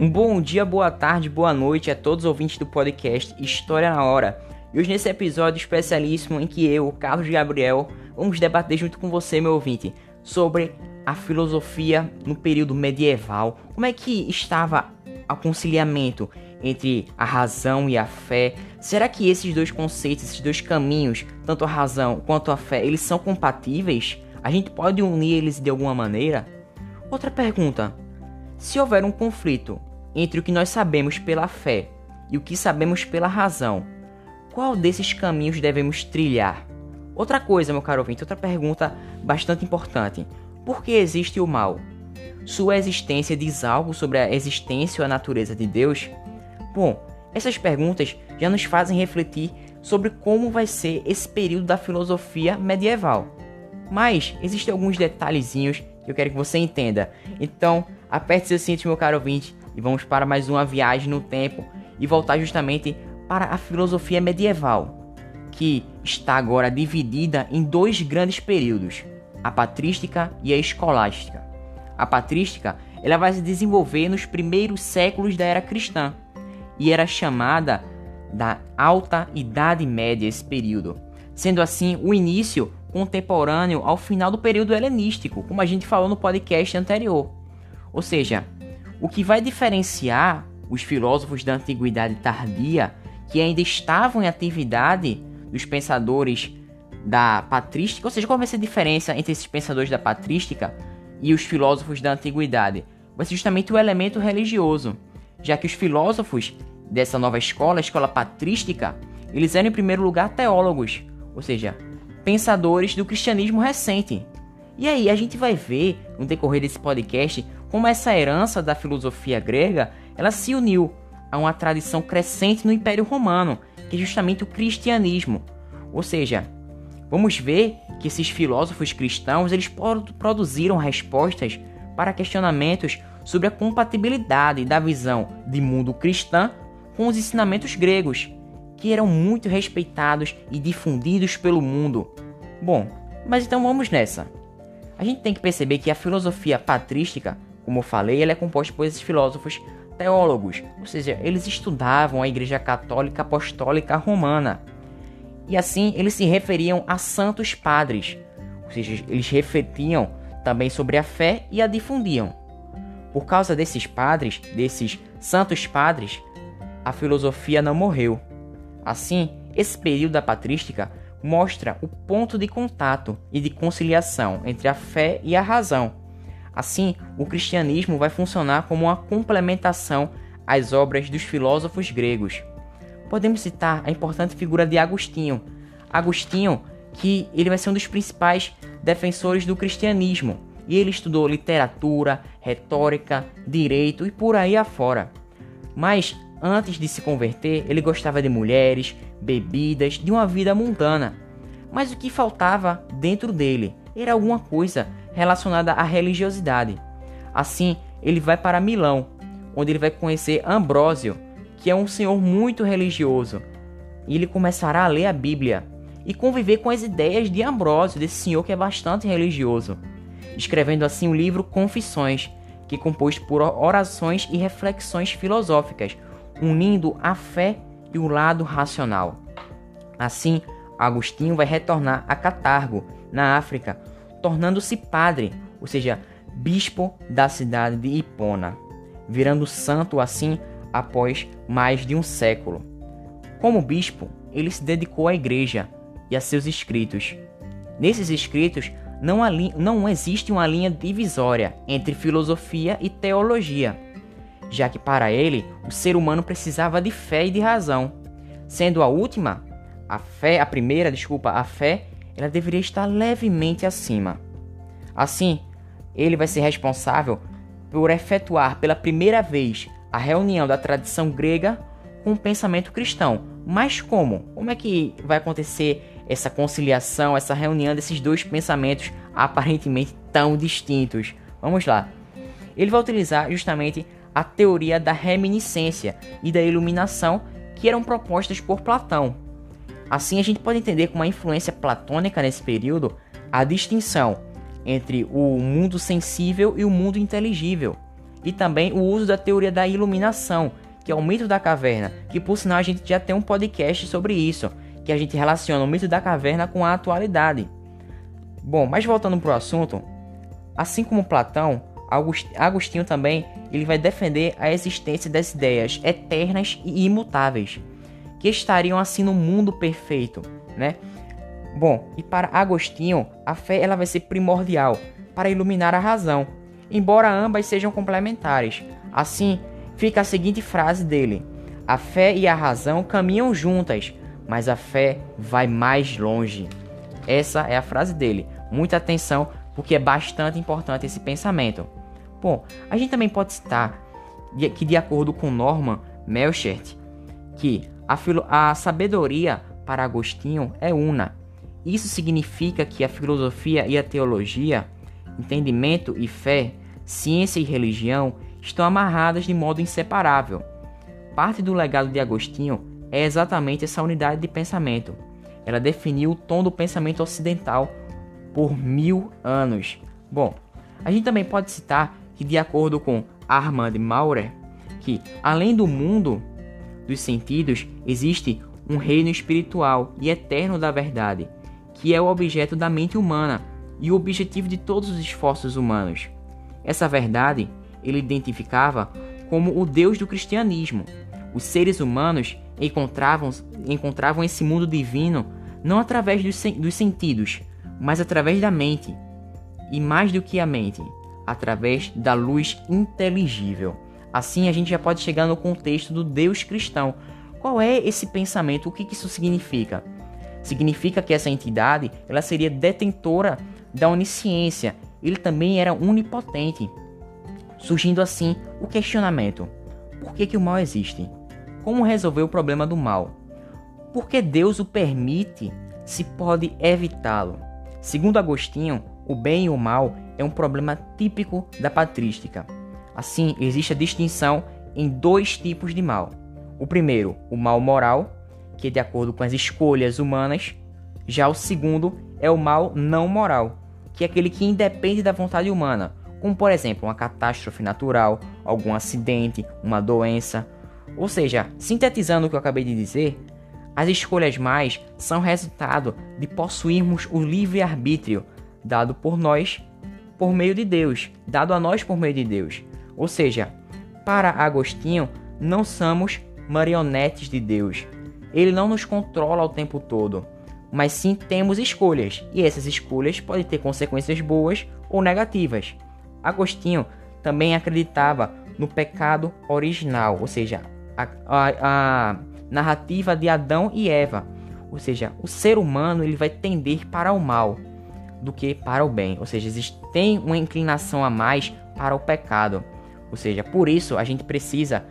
Um bom dia, boa tarde, boa noite a todos os ouvintes do podcast História na Hora. E hoje nesse episódio especialíssimo em que eu, Carlos Gabriel, vamos debater junto com você, meu ouvinte, sobre a filosofia no período medieval. Como é que estava o conciliamento entre a razão e a fé? Será que esses dois conceitos, esses dois caminhos, tanto a razão quanto a fé, eles são compatíveis? A gente pode unir eles de alguma maneira? Outra pergunta: se houver um conflito entre o que nós sabemos pela fé e o que sabemos pela razão, qual desses caminhos devemos trilhar? Outra coisa, meu caro ouvinte, outra pergunta bastante importante: por que existe o mal? Sua existência diz algo sobre a existência ou a natureza de Deus? Bom, essas perguntas já nos fazem refletir sobre como vai ser esse período da filosofia medieval. Mas existem alguns detalhezinhos que eu quero que você entenda. Então, aperte seu cinto, meu caro ouvinte, e vamos para mais uma viagem no tempo e voltar justamente para a filosofia medieval, que está agora dividida em dois grandes períodos, a patrística e a escolástica. A patrística ela vai se desenvolver nos primeiros séculos da era cristã e era chamada da Alta Idade Média esse período, sendo assim o início contemporâneo ao final do período helenístico, como a gente falou no podcast anterior. Ou seja, o que vai diferenciar os filósofos da antiguidade tardia, que ainda estavam em atividade, dos pensadores da patrística, ou seja, qual vai ser a diferença entre esses pensadores da patrística e os filósofos da antiguidade? Vai ser justamente o elemento religioso, já que os filósofos dessa nova escola, a escola patrística, eles eram em primeiro lugar teólogos, ou seja, pensadores do cristianismo recente. E aí a gente vai ver no decorrer desse podcast como essa herança da filosofia grega, ela se uniu a uma tradição crescente no Império Romano, que é justamente o cristianismo. Ou seja, vamos ver que esses filósofos cristãos, eles produziram respostas para questionamentos sobre a compatibilidade da visão de mundo cristã com os ensinamentos gregos, que eram muito respeitados e difundidos pelo mundo. Bom, mas então vamos nessa. A gente tem que perceber que a filosofia patrística, como eu falei, ela é composta por esses filósofos teólogos, ou seja, eles estudavam a Igreja Católica Apostólica Romana. E assim eles se referiam a santos padres, ou seja, eles refletiam também sobre a fé e a difundiam. Por causa desses padres, desses santos padres, a filosofia não morreu. Assim, esse período da patrística mostra o ponto de contato e de conciliação entre a fé e a razão. Assim, o cristianismo vai funcionar como uma complementação às obras dos filósofos gregos. Podemos citar a importante figura de Agostinho. Agostinho, que ele vai ser um dos principais defensores do cristianismo, e ele estudou literatura, retórica, direito e por aí afora. Mas Antes de se converter, ele gostava de mulheres, bebidas, de uma vida mundana. Mas o que faltava dentro dele era alguma coisa relacionada à religiosidade. Assim, ele vai para Milão, onde ele vai conhecer Ambrósio, que é um senhor muito religioso. E ele começará a ler a Bíblia e conviver com as ideias de Ambrósio, desse senhor que é bastante religioso, escrevendo assim o livro Confissões, que é composto por orações e reflexões filosóficas, unindo a fé e o lado racional. Assim, Agostinho vai retornar a Catargo, na África, tornando-se padre, ou seja, bispo da cidade de Hipona, virando santo assim após mais de um século. Como bispo, ele se dedicou à igreja e a seus escritos. Nesses escritos não, não existe uma linha divisória entre filosofia e teologia já que para ele o ser humano precisava de fé e de razão. Sendo a última, a fé, a primeira, desculpa, a fé, ela deveria estar levemente acima. Assim, ele vai ser responsável por efetuar pela primeira vez a reunião da tradição grega com o pensamento cristão. Mas como? Como é que vai acontecer essa conciliação, essa reunião desses dois pensamentos aparentemente tão distintos? Vamos lá. Ele vai utilizar justamente a teoria da reminiscência e da iluminação que eram propostas por Platão. Assim, a gente pode entender com uma influência platônica nesse período a distinção entre o mundo sensível e o mundo inteligível, e também o uso da teoria da iluminação, que é o mito da caverna, que por sinal a gente já tem um podcast sobre isso, que a gente relaciona o mito da caverna com a atualidade. Bom, mas voltando para o assunto, assim como Platão, Agostinho também ele vai defender a existência das ideias eternas e imutáveis, que estariam assim no mundo perfeito, né? Bom, e para Agostinho, a fé ela vai ser primordial para iluminar a razão, embora ambas sejam complementares. Assim, fica a seguinte frase dele: A fé e a razão caminham juntas, mas a fé vai mais longe. Essa é a frase dele. Muita atenção, porque é bastante importante esse pensamento. Bom, a gente também pode citar que, de acordo com Norman Melchert, que a, a sabedoria para Agostinho é una. Isso significa que a filosofia e a teologia, entendimento e fé, ciência e religião estão amarradas de modo inseparável. Parte do legado de Agostinho é exatamente essa unidade de pensamento. Ela definiu o tom do pensamento ocidental por mil anos. Bom, a gente também pode citar que, de acordo com Armand Maurer, que além do mundo dos sentidos existe um reino espiritual e eterno da verdade, que é o objeto da mente humana e o objetivo de todos os esforços humanos. Essa verdade ele identificava como o Deus do cristianismo. Os seres humanos encontravam, encontravam esse mundo divino não através dos, dos sentidos, mas através da mente. E mais do que a mente, através da luz inteligível. Assim a gente já pode chegar no contexto do Deus cristão. Qual é esse pensamento? O que isso significa? Significa que essa entidade ela seria detentora da onisciência. Ele também era onipotente. Surgindo assim o questionamento: por que, que o mal existe? Como resolver o problema do mal? Por que Deus o permite se pode evitá-lo? Segundo Agostinho, o bem e o mal é um problema típico da patrística. Assim, existe a distinção em dois tipos de mal. O primeiro, o mal moral, que é de acordo com as escolhas humanas. Já o segundo é o mal não moral, que é aquele que independe da vontade humana, como por exemplo uma catástrofe natural, algum acidente, uma doença. Ou seja, sintetizando o que eu acabei de dizer, as escolhas mais são resultado de possuirmos o livre-arbítrio dado por nós por meio de Deus, dado a nós por meio de Deus. Ou seja, para Agostinho, não somos marionetes de Deus. Ele não nos controla o tempo todo, mas sim temos escolhas, e essas escolhas podem ter consequências boas ou negativas. Agostinho também acreditava no pecado original, ou seja, a, a, a narrativa de Adão e Eva, ou seja, o ser humano ele vai tender para o mal do que para o bem, ou seja, existe, tem uma inclinação a mais para o pecado, ou seja, por isso a gente precisa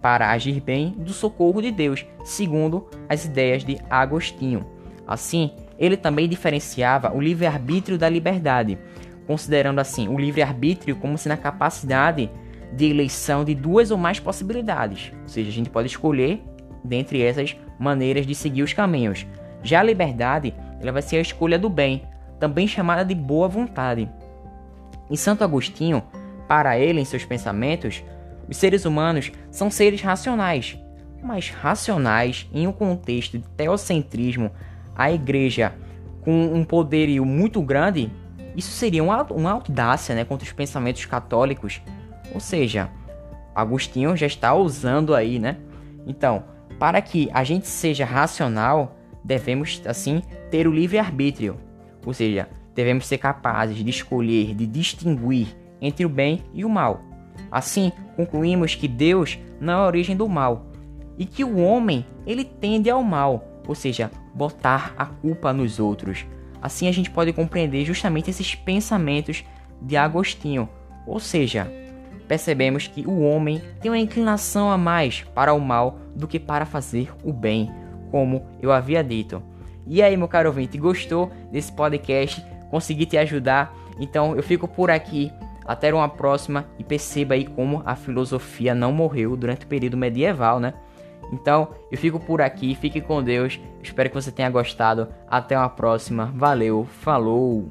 para agir bem do socorro de Deus, segundo as ideias de Agostinho. Assim, ele também diferenciava o livre-arbítrio da liberdade, considerando assim o livre-arbítrio como se na capacidade de eleição de duas ou mais possibilidades, ou seja, a gente pode escolher dentre essas maneiras de seguir os caminhos. Já a liberdade, ela vai ser a escolha do bem, também chamada de boa vontade. Em Santo Agostinho, para ele, em seus pensamentos, os seres humanos são seres racionais, mas racionais em um contexto de teocentrismo, a igreja com um poderio muito grande, isso seria uma, audácia né, contra os pensamentos católicos. Ou seja, Agostinho já está usando aí, né? Então, para que a gente seja racional, devemos assim ter o livre arbítrio. Ou seja, devemos ser capazes de escolher, de distinguir entre o bem e o mal. Assim, concluímos que Deus não é a origem do mal e que o homem ele tende ao mal, ou seja, botar a culpa nos outros. Assim a gente pode compreender justamente esses pensamentos de Agostinho, ou seja, percebemos que o homem tem uma inclinação a mais para o mal do que para fazer o bem, como eu havia dito. E aí, meu caro ouvinte, gostou desse podcast? Consegui te ajudar? Então eu fico por aqui. Até uma próxima e perceba aí como a filosofia não morreu durante o período medieval, né? Então, eu fico por aqui, fique com Deus. Espero que você tenha gostado. Até uma próxima. Valeu, falou.